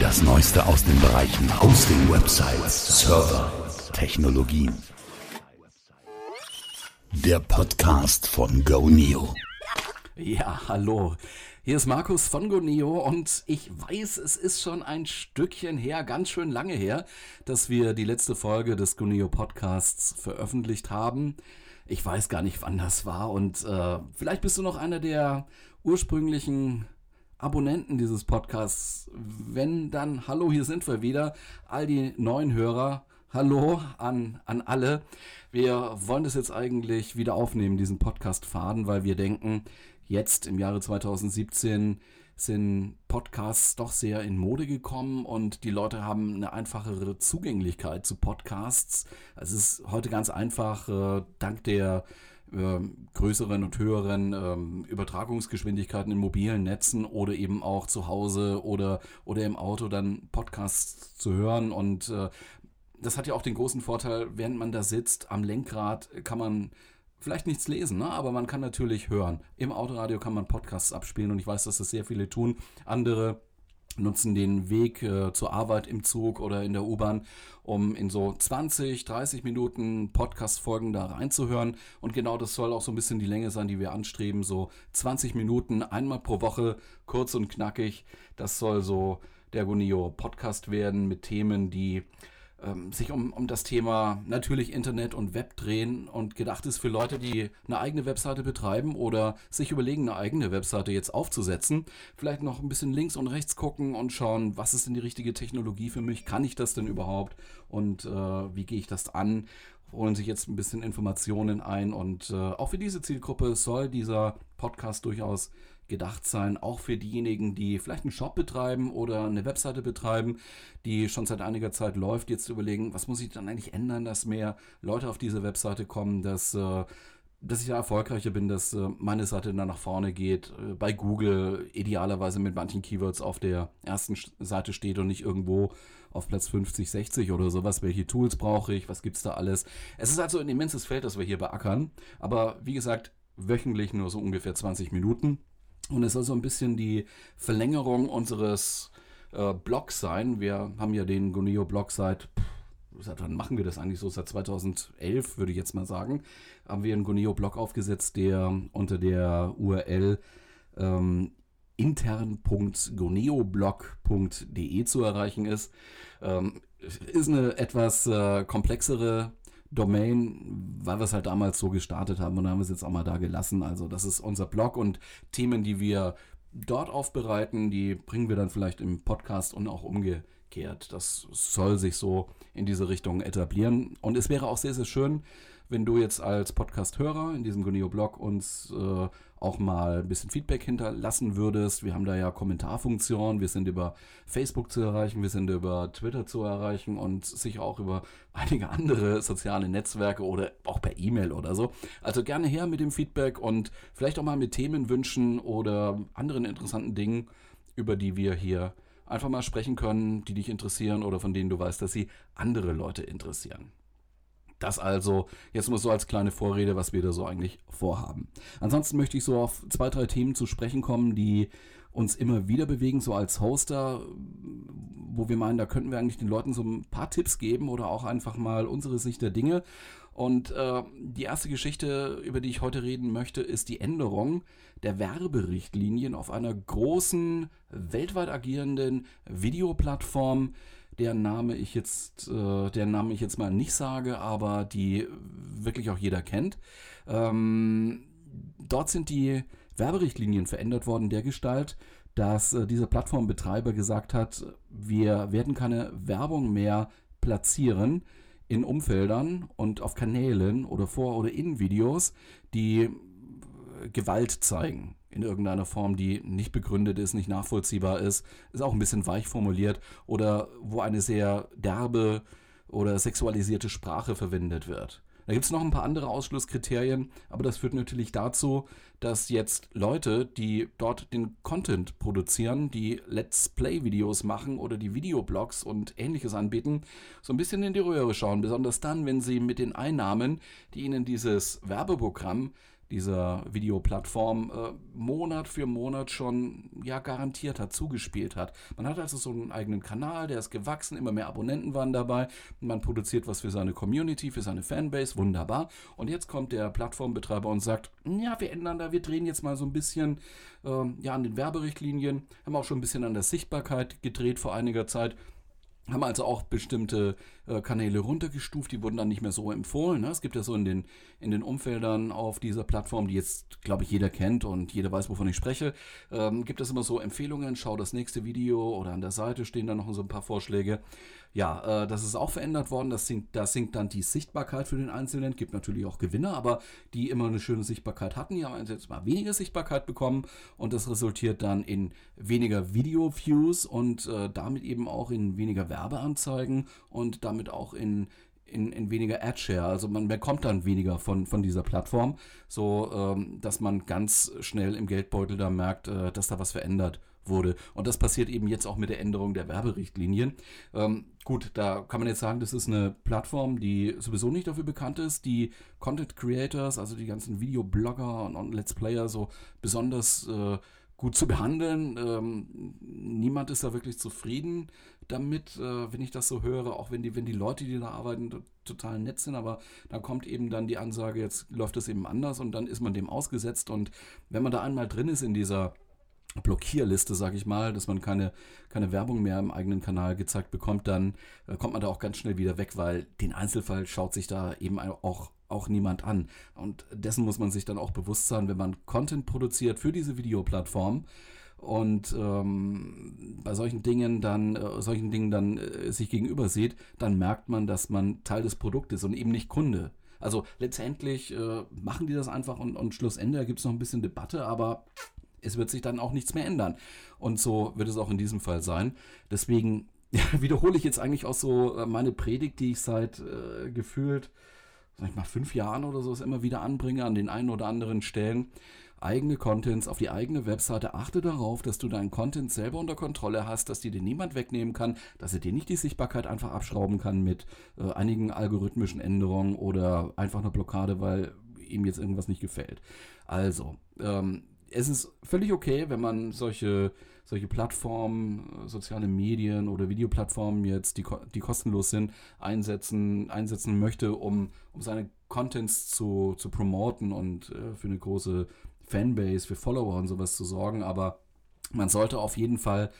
Das Neueste aus den Bereichen Hosting, Websites, Server, Technologien. Der Podcast von GoNeo. Ja, hallo. Hier ist Markus von GoNeo und ich weiß, es ist schon ein Stückchen her, ganz schön lange her, dass wir die letzte Folge des GoNeo Podcasts veröffentlicht haben. Ich weiß gar nicht, wann das war und äh, vielleicht bist du noch einer der ursprünglichen Abonnenten dieses Podcasts. Wenn dann, hallo, hier sind wir wieder. All die neuen Hörer, hallo an, an alle. Wir wollen das jetzt eigentlich wieder aufnehmen, diesen Podcast-Faden, weil wir denken, jetzt im Jahre 2017 sind Podcasts doch sehr in Mode gekommen und die Leute haben eine einfachere Zugänglichkeit zu Podcasts. Es ist heute ganz einfach, äh, dank der größeren und höheren ähm, Übertragungsgeschwindigkeiten in mobilen Netzen oder eben auch zu Hause oder, oder im Auto dann Podcasts zu hören. Und äh, das hat ja auch den großen Vorteil, während man da sitzt am Lenkrad, kann man vielleicht nichts lesen, ne? aber man kann natürlich hören. Im Autoradio kann man Podcasts abspielen und ich weiß, dass das sehr viele tun. Andere nutzen den Weg äh, zur Arbeit im Zug oder in der U-Bahn, um in so 20, 30 Minuten Podcast-Folgen da reinzuhören. Und genau das soll auch so ein bisschen die Länge sein, die wir anstreben. So 20 Minuten, einmal pro Woche, kurz und knackig. Das soll so der Gonio Podcast werden mit Themen, die ähm, sich um, um das Thema natürlich Internet und Web drehen und gedacht ist für Leute, die eine eigene Webseite betreiben oder sich überlegen, eine eigene Webseite jetzt aufzusetzen. Vielleicht noch ein bisschen links und rechts gucken und schauen, was ist denn die richtige Technologie für mich? Kann ich das denn überhaupt? Und äh, wie gehe ich das an? holen sich jetzt ein bisschen Informationen ein und äh, auch für diese Zielgruppe soll dieser Podcast durchaus gedacht sein, auch für diejenigen, die vielleicht einen Shop betreiben oder eine Webseite betreiben, die schon seit einiger Zeit läuft, jetzt überlegen, was muss ich dann eigentlich ändern, dass mehr Leute auf diese Webseite kommen, dass äh, dass ich da erfolgreicher bin, dass äh, meine Seite dann nach vorne geht, äh, bei Google idealerweise mit manchen Keywords auf der ersten Seite steht und nicht irgendwo auf Platz 50, 60 oder sowas. Welche Tools brauche ich? Was gibt es da alles? Es ist also ein immenses Feld, das wir hier beackern. Aber wie gesagt, wöchentlich nur so ungefähr 20 Minuten. Und es soll so ein bisschen die Verlängerung unseres äh, Blogs sein. Wir haben ja den Goneo-Blog seit, seit wann machen wir das eigentlich so? Seit 2011, würde ich jetzt mal sagen, haben wir einen Goneo-Blog aufgesetzt, der unter der URL ähm, intern.goneoblog.de zu erreichen ist. Ähm, ist eine etwas äh, komplexere Domain, weil wir es halt damals so gestartet haben und haben es jetzt auch mal da gelassen. Also das ist unser Blog und Themen, die wir dort aufbereiten, die bringen wir dann vielleicht im Podcast und auch umgekehrt. Das soll sich so in diese Richtung etablieren. Und es wäre auch sehr, sehr schön, wenn du jetzt als Podcast-Hörer in diesem Guneo-Blog uns äh, auch mal ein bisschen Feedback hinterlassen würdest. Wir haben da ja Kommentarfunktionen, wir sind über Facebook zu erreichen, wir sind über Twitter zu erreichen und sicher auch über einige andere soziale Netzwerke oder auch per E-Mail oder so. Also gerne her mit dem Feedback und vielleicht auch mal mit Themenwünschen oder anderen interessanten Dingen, über die wir hier einfach mal sprechen können, die dich interessieren oder von denen du weißt, dass sie andere Leute interessieren. Das also jetzt mal so als kleine Vorrede, was wir da so eigentlich vorhaben. Ansonsten möchte ich so auf zwei, drei Themen zu sprechen kommen, die uns immer wieder bewegen, so als Hoster, wo wir meinen, da könnten wir eigentlich den Leuten so ein paar Tipps geben oder auch einfach mal unsere Sicht der Dinge. Und äh, die erste Geschichte, über die ich heute reden möchte, ist die Änderung der Werberichtlinien auf einer großen, weltweit agierenden Videoplattform, deren Name ich jetzt, äh, deren Name ich jetzt mal nicht sage, aber die wirklich auch jeder kennt. Ähm, dort sind die Werberichtlinien verändert worden, der Gestalt, dass äh, dieser Plattformbetreiber gesagt hat, wir werden keine Werbung mehr platzieren in Umfeldern und auf Kanälen oder vor oder in Videos, die Gewalt zeigen in irgendeiner Form, die nicht begründet ist, nicht nachvollziehbar ist, ist auch ein bisschen weich formuliert oder wo eine sehr derbe oder sexualisierte Sprache verwendet wird. Da gibt es noch ein paar andere Ausschlusskriterien, aber das führt natürlich dazu, dass jetzt Leute, die dort den Content produzieren, die Let's Play-Videos machen oder die Videoblogs und ähnliches anbieten, so ein bisschen in die Röhre schauen. Besonders dann, wenn sie mit den Einnahmen, die ihnen dieses Werbeprogramm dieser Videoplattform äh, Monat für Monat schon ja garantiert hat, zugespielt hat. Man hat also so einen eigenen Kanal, der ist gewachsen, immer mehr Abonnenten waren dabei, man produziert was für seine Community, für seine Fanbase, wunderbar. Und jetzt kommt der Plattformbetreiber und sagt, ja, wir ändern da, wir drehen jetzt mal so ein bisschen äh, ja, an den Werberichtlinien, haben auch schon ein bisschen an der Sichtbarkeit gedreht vor einiger Zeit haben also auch bestimmte äh, Kanäle runtergestuft, die wurden dann nicht mehr so empfohlen. Ne? Es gibt ja so in den, in den Umfeldern auf dieser Plattform, die jetzt, glaube ich, jeder kennt und jeder weiß, wovon ich spreche, ähm, gibt es immer so Empfehlungen, schau das nächste Video oder an der Seite stehen dann noch so ein paar Vorschläge. Ja, äh, das ist auch verändert worden. Das sinkt, das sinkt dann die Sichtbarkeit für den Einzelnen. Gibt natürlich auch Gewinner, aber die immer eine schöne Sichtbarkeit hatten, die haben jetzt mal weniger Sichtbarkeit bekommen und das resultiert dann in weniger Video-Views und äh, damit eben auch in weniger Werbeanzeigen und damit auch in in, in weniger Ad-Share. Also man bekommt dann weniger von, von dieser Plattform, so ähm, dass man ganz schnell im Geldbeutel da merkt, äh, dass da was verändert wurde. Und das passiert eben jetzt auch mit der Änderung der Werberichtlinien. Ähm, gut, da kann man jetzt sagen, das ist eine Plattform, die sowieso nicht dafür bekannt ist, die Content Creators, also die ganzen Videoblogger und, und Let's Player so besonders äh, gut zu behandeln. Ähm, niemand ist da wirklich zufrieden damit, äh, wenn ich das so höre, auch wenn die, wenn die Leute, die da arbeiten, total nett sind, aber dann kommt eben dann die Ansage, jetzt läuft es eben anders und dann ist man dem ausgesetzt und wenn man da einmal drin ist in dieser Blockierliste, sage ich mal, dass man keine, keine Werbung mehr im eigenen Kanal gezeigt bekommt, dann äh, kommt man da auch ganz schnell wieder weg, weil den Einzelfall schaut sich da eben auch, auch niemand an. Und dessen muss man sich dann auch bewusst sein, wenn man Content produziert für diese Videoplattform und ähm, bei solchen Dingen dann, äh, solchen Dingen dann äh, sich gegenüber sieht, dann merkt man, dass man Teil des Produktes und eben nicht Kunde. Also letztendlich äh, machen die das einfach und, und Schlussende, gibt es noch ein bisschen Debatte, aber es wird sich dann auch nichts mehr ändern. Und so wird es auch in diesem Fall sein. Deswegen wiederhole ich jetzt eigentlich auch so äh, meine Predigt, die ich seit äh, gefühlt, sag ich mal, fünf Jahren oder so immer wieder anbringe an den einen oder anderen Stellen. Eigene Contents auf die eigene Webseite. Achte darauf, dass du deinen Content selber unter Kontrolle hast, dass dir den niemand wegnehmen kann, dass er dir nicht die Sichtbarkeit einfach abschrauben kann mit äh, einigen algorithmischen Änderungen oder einfach einer Blockade, weil ihm jetzt irgendwas nicht gefällt. Also, ähm, es ist völlig okay, wenn man solche, solche Plattformen, soziale Medien oder Videoplattformen jetzt, die, die kostenlos sind, einsetzen, einsetzen möchte, um, um seine Contents zu, zu promoten und äh, für eine große Fanbase, für Follower und sowas zu sorgen. Aber man sollte auf jeden Fall,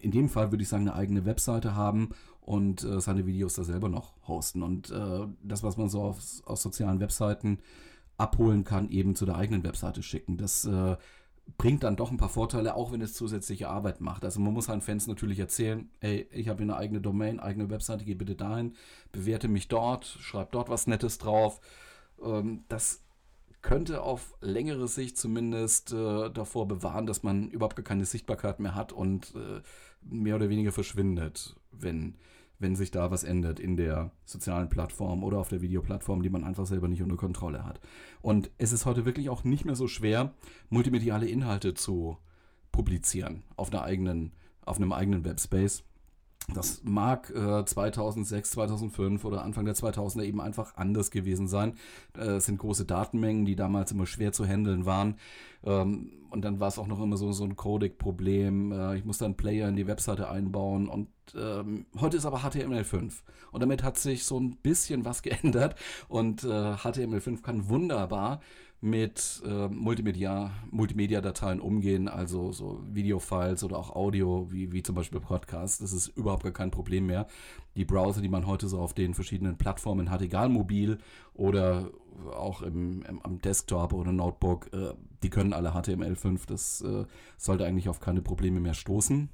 in dem Fall würde ich sagen, eine eigene Webseite haben und äh, seine Videos da selber noch hosten. Und äh, das, was man so auf, aus sozialen Webseiten abholen kann, eben zu der eigenen Webseite schicken. Das äh, bringt dann doch ein paar Vorteile, auch wenn es zusätzliche Arbeit macht. Also man muss seinen Fans natürlich erzählen, ey, ich habe eine eigene Domain, eigene Webseite, geh bitte dahin, bewerte mich dort, schreib dort was Nettes drauf. Ähm, das könnte auf längere Sicht zumindest äh, davor bewahren, dass man überhaupt keine Sichtbarkeit mehr hat und äh, mehr oder weniger verschwindet, wenn wenn sich da was ändert in der sozialen Plattform oder auf der Videoplattform, die man einfach selber nicht unter Kontrolle hat. Und es ist heute wirklich auch nicht mehr so schwer, multimediale Inhalte zu publizieren auf einer eigenen, auf einem eigenen Webspace. Das mag äh, 2006, 2005 oder Anfang der 2000er eben einfach anders gewesen sein. Äh, es sind große Datenmengen, die damals immer schwer zu handeln waren. Ähm, und dann war es auch noch immer so, so ein Codec-Problem. Äh, ich muss dann Player in die Webseite einbauen. Und ähm, heute ist aber HTML5. Und damit hat sich so ein bisschen was geändert. Und äh, HTML5 kann wunderbar mit äh, Multimedia, Multimedia-Dateien umgehen, also so Videofiles oder auch Audio, wie, wie zum Beispiel Podcasts. Das ist überhaupt gar kein Problem mehr. Die Browser, die man heute so auf den verschiedenen Plattformen hat, egal mobil oder auch im, im am Desktop oder Notebook, äh, die können alle HTML5. Das äh, sollte eigentlich auf keine Probleme mehr stoßen.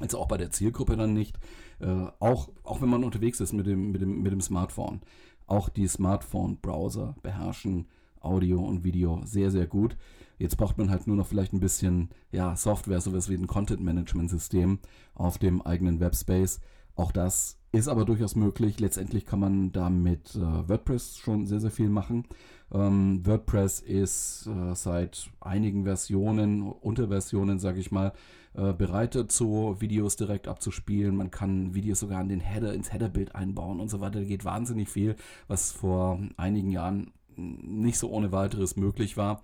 Also auch bei der Zielgruppe dann nicht. Äh, auch, auch wenn man unterwegs ist mit dem, mit dem, mit dem Smartphone. Auch die Smartphone-Browser beherrschen Audio und Video sehr, sehr gut. Jetzt braucht man halt nur noch vielleicht ein bisschen ja, Software, sowas wie ein Content-Management-System auf dem eigenen Webspace. Auch das ist aber durchaus möglich. Letztendlich kann man da mit äh, WordPress schon sehr, sehr viel machen. Ähm, WordPress ist äh, seit einigen Versionen, Unterversionen, sage ich mal, äh, bereit dazu, Videos direkt abzuspielen. Man kann Videos sogar in den Header, ins Headerbild einbauen und so weiter. Da geht wahnsinnig viel, was vor einigen Jahren nicht so ohne weiteres möglich war.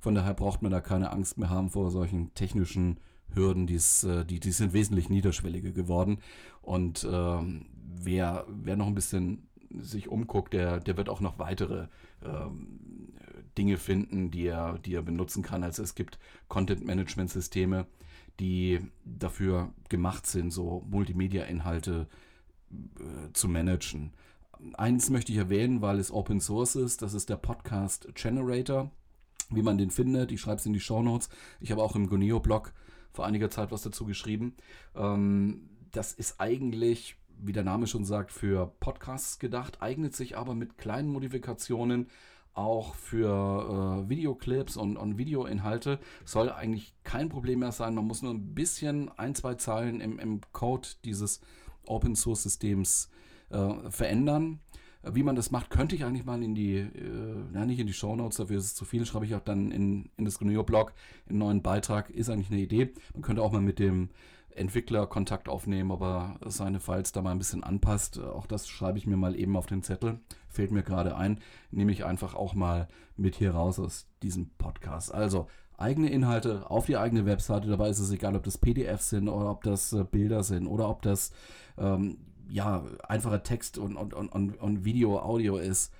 Von daher braucht man da keine Angst mehr haben vor solchen technischen Hürden, die's, äh, die, die sind wesentlich niederschwelliger geworden. Und ähm, wer, wer noch ein bisschen sich umguckt, der, der wird auch noch weitere ähm, Dinge finden, die er, die er benutzen kann. Also es gibt Content-Management-Systeme, die dafür gemacht sind, so Multimedia-Inhalte äh, zu managen. Eins möchte ich erwähnen, weil es Open Source ist, das ist der Podcast Generator. Wie man den findet, ich schreibe es in die Show Notes. Ich habe auch im Goneo-Blog vor einiger Zeit was dazu geschrieben. Ähm, das ist eigentlich, wie der Name schon sagt, für Podcasts gedacht, eignet sich aber mit kleinen Modifikationen auch für äh, Videoclips und, Videoinhalte. Soll eigentlich kein Problem mehr sein. Man muss nur ein bisschen, ein, zwei Zeilen im, im Code dieses Open Source Systems äh, verändern. Wie man das macht, könnte ich eigentlich mal in die, äh, ja, nicht in die Show Notes, dafür ist es zu viel, schreibe ich auch dann in, in das GNU-Blog, einen neuen Beitrag, ist eigentlich eine Idee. Man könnte auch mal mit dem Entwickler Kontakt aufnehmen, ob er seine Files da mal ein bisschen anpasst. Auch das schreibe ich mir mal eben auf den Zettel. Fällt mir gerade ein. Nehme ich einfach auch mal mit hier raus aus diesem Podcast. Also eigene Inhalte auf die eigene Webseite. Dabei ist es egal, ob das PDFs sind oder ob das äh, Bilder sind oder ob das ähm, ja, einfacher Text und, und, und, und Video, Audio ist,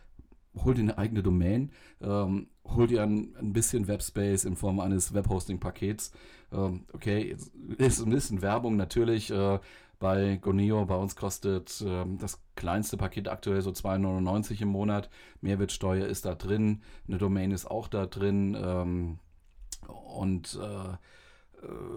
hol dir eine eigene Domain, ähm, hol dir ein, ein bisschen Webspace in Form eines Webhosting-Pakets. Ähm, okay, ist ein bisschen Werbung natürlich. Äh, bei Goneo, bei uns kostet äh, das kleinste Paket aktuell so 2,99 im Monat. Mehrwertsteuer ist da drin, eine Domain ist auch da drin. Ähm, und äh,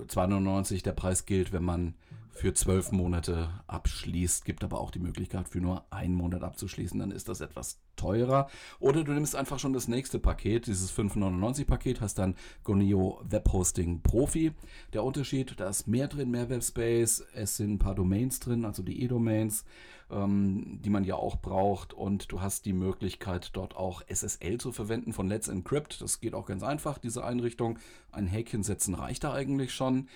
2,99 äh, der Preis gilt, wenn man für zwölf Monate abschließt. Gibt aber auch die Möglichkeit, für nur einen Monat abzuschließen. Dann ist das etwas teurer. Oder du nimmst einfach schon das nächste Paket, dieses 5,99 Paket, hast dann Goneo Webhosting Profi. Der Unterschied, da ist mehr drin, mehr Webspace. Es sind ein paar Domains drin, also die E-Domains, ähm, die man ja auch braucht. Und du hast die Möglichkeit, dort auch SSL zu verwenden von Let's Encrypt. Das geht auch ganz einfach, diese Einrichtung. Ein Häkchen setzen reicht da eigentlich schon.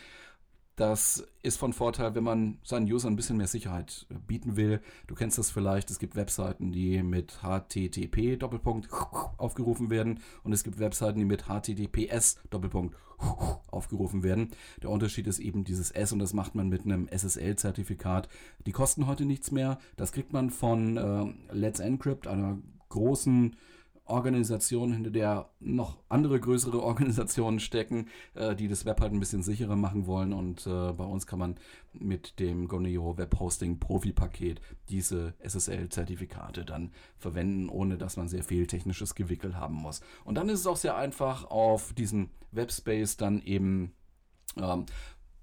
Das ist von Vorteil, wenn man seinen Usern ein bisschen mehr Sicherheit bieten will. Du kennst das vielleicht, es gibt Webseiten, die mit HTTP Doppelpunkt aufgerufen werden und es gibt Webseiten, die mit HTTPS Doppelpunkt aufgerufen werden. Der Unterschied ist eben dieses S und das macht man mit einem SSL-Zertifikat. Die kosten heute nichts mehr. Das kriegt man von äh, Let's Encrypt, einer großen Organisation, hinter der noch andere größere Organisationen stecken, äh, die das Web halt ein bisschen sicherer machen wollen. Und äh, bei uns kann man mit dem Goneo Web Hosting Profi Paket diese SSL-Zertifikate dann verwenden, ohne dass man sehr viel technisches Gewickel haben muss. Und dann ist es auch sehr einfach, auf diesen Webspace dann eben ähm,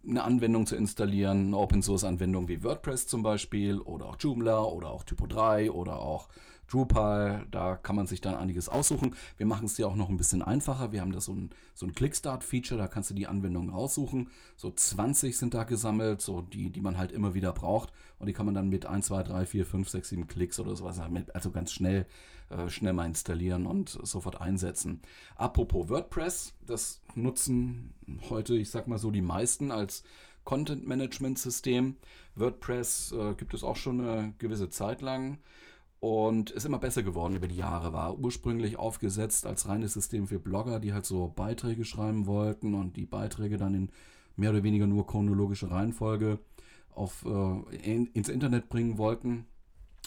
eine Anwendung zu installieren, eine Open Source Anwendung wie WordPress zum Beispiel oder auch Joomla oder auch Typo 3 oder auch Drupal, da kann man sich dann einiges aussuchen. Wir machen es dir auch noch ein bisschen einfacher. Wir haben da so ein, so ein Clickstart-Feature, da kannst du die Anwendungen raussuchen. So 20 sind da gesammelt, so die, die man halt immer wieder braucht. Und die kann man dann mit 1, 2, 3, 4, 5, 6, 7 Klicks oder sowas, also ganz schnell, äh, schnell mal installieren und sofort einsetzen. Apropos WordPress, das nutzen heute, ich sag mal so, die meisten als Content-Management-System. WordPress äh, gibt es auch schon eine gewisse Zeit lang und ist immer besser geworden über die Jahre. War ursprünglich aufgesetzt als reines System für Blogger, die halt so Beiträge schreiben wollten und die Beiträge dann in mehr oder weniger nur chronologische Reihenfolge auf, äh, in, ins Internet bringen wollten.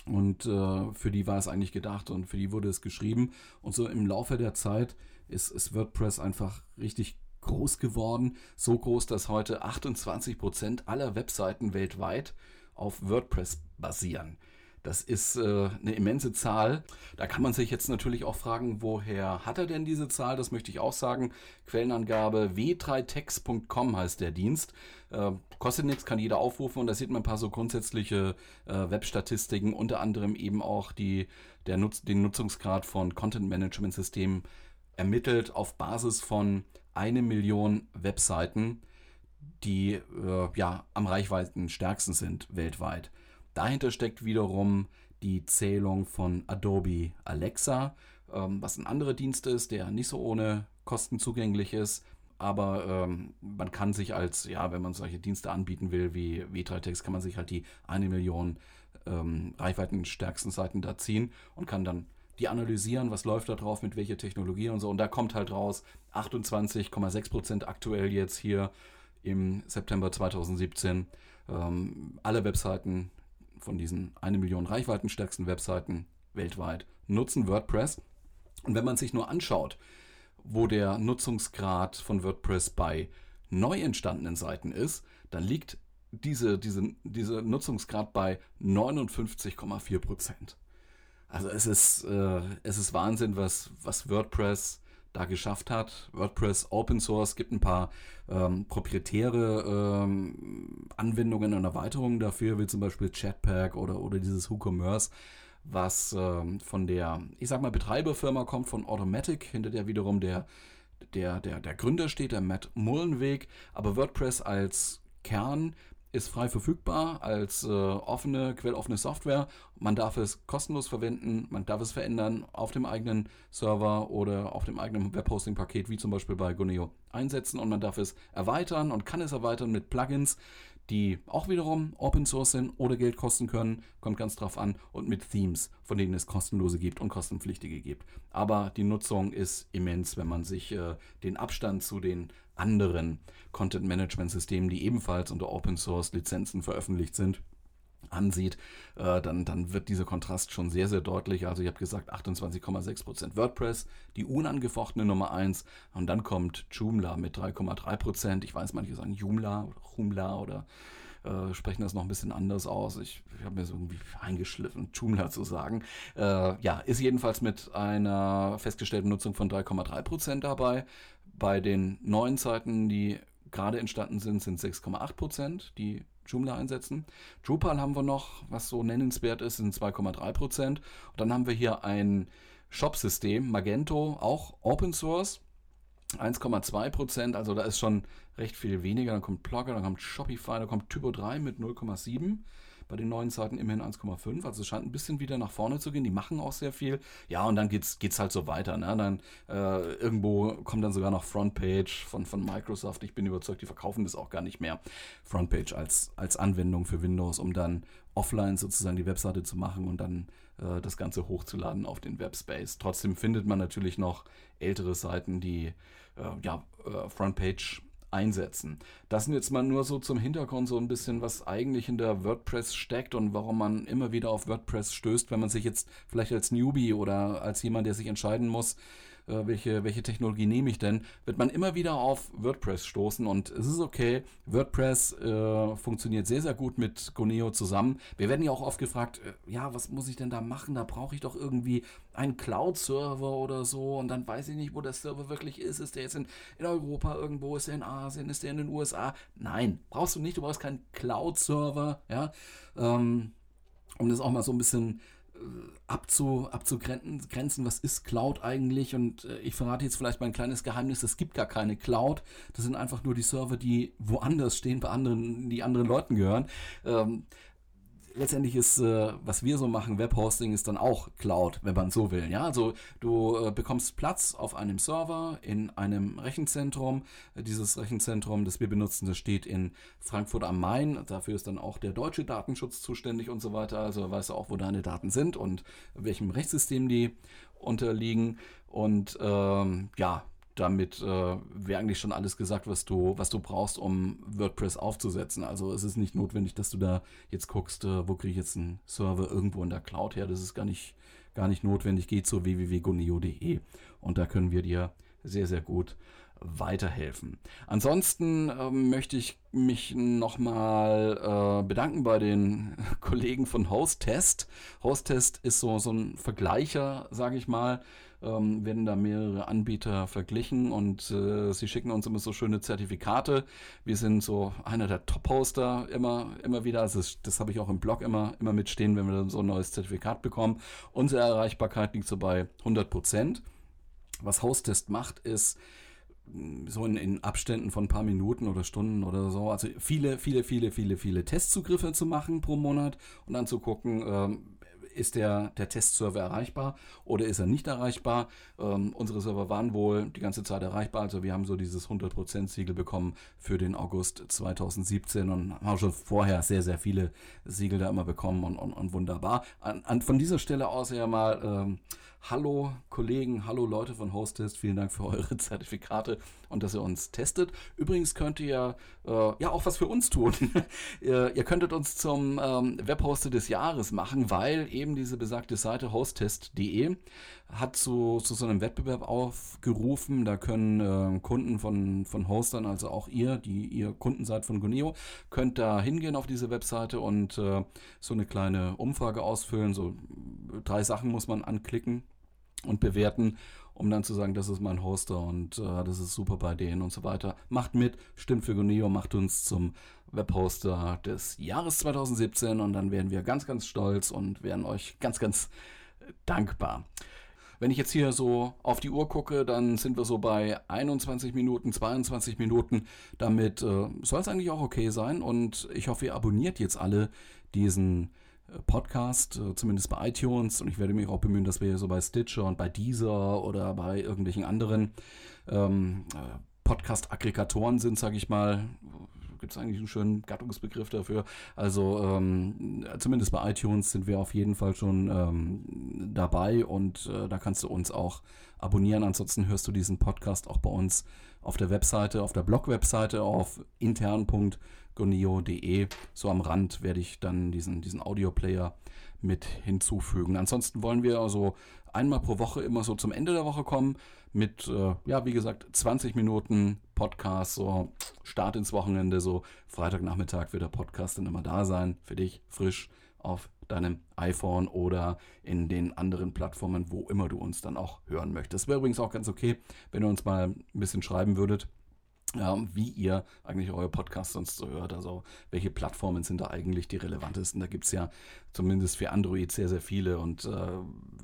Und äh, für die war es eigentlich gedacht und für die wurde es geschrieben. Und so im Laufe der Zeit ist, ist WordPress einfach richtig groß geworden. So groß, dass heute 28% aller Webseiten weltweit auf WordPress basieren. Das ist äh, eine immense Zahl. Da kann man sich jetzt natürlich auch fragen, woher hat er denn diese Zahl? Das möchte ich auch sagen. Quellenangabe w3text.com heißt der Dienst. Äh, kostet nichts, kann jeder aufrufen und da sieht man ein paar so grundsätzliche äh, Webstatistiken, unter anderem eben auch die, der Nutz, den Nutzungsgrad von Content Management Systemen ermittelt auf Basis von eine Million Webseiten, die äh, ja am reichweiten stärksten sind weltweit. Dahinter steckt wiederum die Zählung von Adobe Alexa, ähm, was ein anderer Dienst ist, der nicht so ohne Kosten zugänglich ist. Aber ähm, man kann sich als, ja, wenn man solche Dienste anbieten will wie V3Text, kann man sich halt die eine Million ähm, reichweitenstärksten Seiten da ziehen und kann dann die analysieren, was läuft da drauf, mit welcher Technologie und so. Und da kommt halt raus 28,6% aktuell jetzt hier im September 2017. Ähm, alle Webseiten von diesen eine Million reichweitenstärksten Webseiten weltweit nutzen WordPress. Und wenn man sich nur anschaut, wo der Nutzungsgrad von WordPress bei neu entstandenen Seiten ist, dann liegt diese, diese, diese Nutzungsgrad bei 59,4 Prozent. Also es ist, äh, es ist Wahnsinn, was, was WordPress da geschafft hat. WordPress Open Source gibt ein paar ähm, proprietäre ähm, Anwendungen und Erweiterungen dafür, wie zum Beispiel Chatpack oder, oder dieses WooCommerce, was ähm, von der, ich sag mal, Betreiberfirma kommt, von Automatic, hinter der wiederum der, der, der, der Gründer steht, der Matt Mullenweg. Aber WordPress als Kern ist frei verfügbar als äh, offene, quelloffene Software. Man darf es kostenlos verwenden, man darf es verändern auf dem eigenen Server oder auf dem eigenen Webhosting-Paket, wie zum Beispiel bei Guneo, einsetzen und man darf es erweitern und kann es erweitern mit Plugins, die auch wiederum Open Source sind oder Geld kosten können, kommt ganz drauf an, und mit Themes, von denen es kostenlose gibt und kostenpflichtige gibt. Aber die Nutzung ist immens, wenn man sich äh, den Abstand zu den anderen Content-Management-Systemen, die ebenfalls unter Open Source-Lizenzen veröffentlicht sind, ansieht, äh, dann, dann wird dieser Kontrast schon sehr, sehr deutlich. Also ich habe gesagt 28,6% WordPress, die unangefochtene Nummer 1 und dann kommt Joomla mit 3,3%. Ich weiß, manche sagen Joomla oder Joomla oder äh, sprechen das noch ein bisschen anders aus. Ich, ich habe mir so irgendwie eingeschliffen, Joomla zu sagen. Äh, ja, ist jedenfalls mit einer festgestellten Nutzung von 3,3% dabei. Bei den neuen Zeiten, die gerade entstanden sind, sind 6,8%, die Joomla einsetzen. Drupal haben wir noch, was so nennenswert ist, sind 2,3%. Und dann haben wir hier ein Shop-System, Magento, auch Open Source. 1,2%, also da ist schon recht viel weniger. Dann kommt Blogger, dann kommt Shopify, dann kommt Typo 3 mit 0,7 bei den neuen Seiten immerhin 1,5. Also es scheint ein bisschen wieder nach vorne zu gehen. Die machen auch sehr viel. Ja, und dann geht's, geht's halt so weiter. Ne? Dann äh, irgendwo kommt dann sogar noch Frontpage von, von Microsoft. Ich bin überzeugt, die verkaufen das auch gar nicht mehr. Frontpage als, als Anwendung für Windows, um dann offline sozusagen die Webseite zu machen und dann äh, das Ganze hochzuladen auf den Webspace. Trotzdem findet man natürlich noch ältere Seiten, die äh, ja, äh, Frontpage einsetzen. Das sind jetzt mal nur so zum Hintergrund so ein bisschen, was eigentlich in der WordPress steckt und warum man immer wieder auf WordPress stößt, wenn man sich jetzt vielleicht als Newbie oder als jemand, der sich entscheiden muss, äh, welche, welche Technologie nehme ich denn, wird man immer wieder auf WordPress stoßen und es ist okay. WordPress äh, funktioniert sehr, sehr gut mit Goneo zusammen. Wir werden ja auch oft gefragt, äh, ja, was muss ich denn da machen? Da brauche ich doch irgendwie einen Cloud-Server oder so und dann weiß ich nicht, wo der Server wirklich ist. Ist der jetzt in, in Europa irgendwo? Ist der in Asien? Ist der in den USA? Nein, brauchst du nicht. Du brauchst keinen Cloud-Server, ja. Ähm, um das auch mal so ein bisschen abzu, abzugrenzen, was ist Cloud eigentlich? Und äh, ich verrate jetzt vielleicht mal ein kleines Geheimnis, es gibt gar keine Cloud. Das sind einfach nur die Server, die woanders stehen, bei anderen, die anderen Leuten gehören. Ähm, letztendlich ist, äh, was wir so machen, Webhosting ist dann auch Cloud, wenn man so will. Ja, also du äh, bekommst Platz auf einem Server in einem Rechenzentrum. Dieses Rechenzentrum, das wir benutzen, das steht in Frankfurt am Main. Dafür ist dann auch der deutsche Datenschutz zuständig und so weiter. Also weißt du auch, wo deine Daten sind und welchem Rechtssystem die unterliegen. Und ähm, ja, damit äh, wäre eigentlich schon alles gesagt, was du, was du brauchst, um WordPress aufzusetzen. Also es ist nicht notwendig, dass du da jetzt guckst, äh, wo kriege ich jetzt einen Server irgendwo in der Cloud her. Das ist gar nicht, gar nicht notwendig. Geht zu www.goneo.de und da können wir dir sehr, sehr gut weiterhelfen. Ansonsten äh, möchte ich mich nochmal äh, bedanken bei den Kollegen von Hosttest. Hosttest ist so, so ein Vergleicher, sage ich mal, ähm, werden da mehrere Anbieter verglichen und äh, sie schicken uns immer so schöne Zertifikate. Wir sind so einer der Top-Hoster immer, immer wieder. Also das, das habe ich auch im Blog immer, immer mitstehen, wenn wir so ein neues Zertifikat bekommen. Unsere Erreichbarkeit liegt so bei 100 Prozent. Was Hostest macht, ist, mm, so in, in, Abständen von ein paar Minuten oder Stunden oder so, also viele, viele, viele, viele, viele Testzugriffe zu machen pro Monat und dann zu gucken, ähm, ist der, der Testserver erreichbar oder ist er nicht erreichbar? Ähm, unsere Server waren wohl die ganze Zeit erreichbar, also wir haben so dieses 100% Siegel bekommen für den August 2017 und haben schon vorher sehr, sehr viele Siegel da immer bekommen und, und, und wunderbar. An, an, von dieser Stelle aus ja mal ähm, Hallo Kollegen, hallo Leute von Hostest, vielen Dank für eure Zertifikate und dass ihr uns testet. Übrigens könnt ihr äh, ja auch was für uns tun. ihr, ihr, könntet uns zum ähm, Webhoster des Jahres machen, weil eben diese besagte Seite hosttest.de hat zu, zu so einem Wettbewerb aufgerufen. Da können äh, Kunden von, von Hostern, also auch ihr, die ihr Kunden seid von Guneo, könnt da hingehen auf diese Webseite und äh, so eine kleine Umfrage ausfüllen. So drei Sachen muss man anklicken und bewerten, um dann zu sagen, das ist mein Hoster und äh, das ist super bei denen und so weiter. Macht mit, stimmt für Guneo, macht uns zum Webhoster des Jahres 2017 und dann werden wir ganz, ganz stolz und werden euch ganz, ganz dankbar. Wenn ich jetzt hier so auf die Uhr gucke, dann sind wir so bei 21 Minuten, 22 Minuten. Damit äh, soll es eigentlich auch okay sein. Und ich hoffe, ihr abonniert jetzt alle diesen Podcast, äh, zumindest bei iTunes. Und ich werde mich auch bemühen, dass wir so bei Stitcher und bei Deezer oder bei irgendwelchen anderen ähm, äh, Podcast-Aggregatoren sind, sage ich mal. Gibt es eigentlich einen schönen Gattungsbegriff dafür? Also ähm, zumindest bei iTunes sind wir auf jeden Fall schon ähm, dabei und äh, da kannst du uns auch abonnieren. Ansonsten hörst du diesen Podcast auch bei uns auf der Webseite, auf der Blog-Webseite auf intern.de gonio.de. So am Rand werde ich dann diesen, diesen Audio-Player mit hinzufügen. Ansonsten wollen wir also einmal pro Woche immer so zum Ende der Woche kommen mit, äh, ja, wie gesagt, 20 Minuten Podcast, so Start ins Wochenende, so Freitagnachmittag wird der Podcast dann immer da sein, für dich frisch auf deinem iPhone oder in den anderen Plattformen, wo immer du uns dann auch hören möchtest. Wäre übrigens auch ganz okay, wenn ihr uns mal ein bisschen schreiben würdet wie ihr eigentlich eure Podcasts sonst so hört. Also welche Plattformen sind da eigentlich die relevantesten? Da gibt es ja zumindest für Android sehr, sehr viele und äh,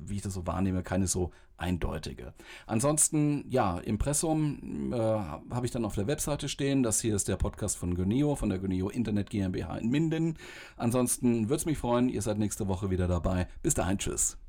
wie ich das so wahrnehme, keine so eindeutige. Ansonsten, ja, Impressum äh, habe ich dann auf der Webseite stehen. Das hier ist der Podcast von Goneo, von der Goneo Internet GmbH in Minden. Ansonsten würde es mich freuen, ihr seid nächste Woche wieder dabei. Bis dahin, tschüss.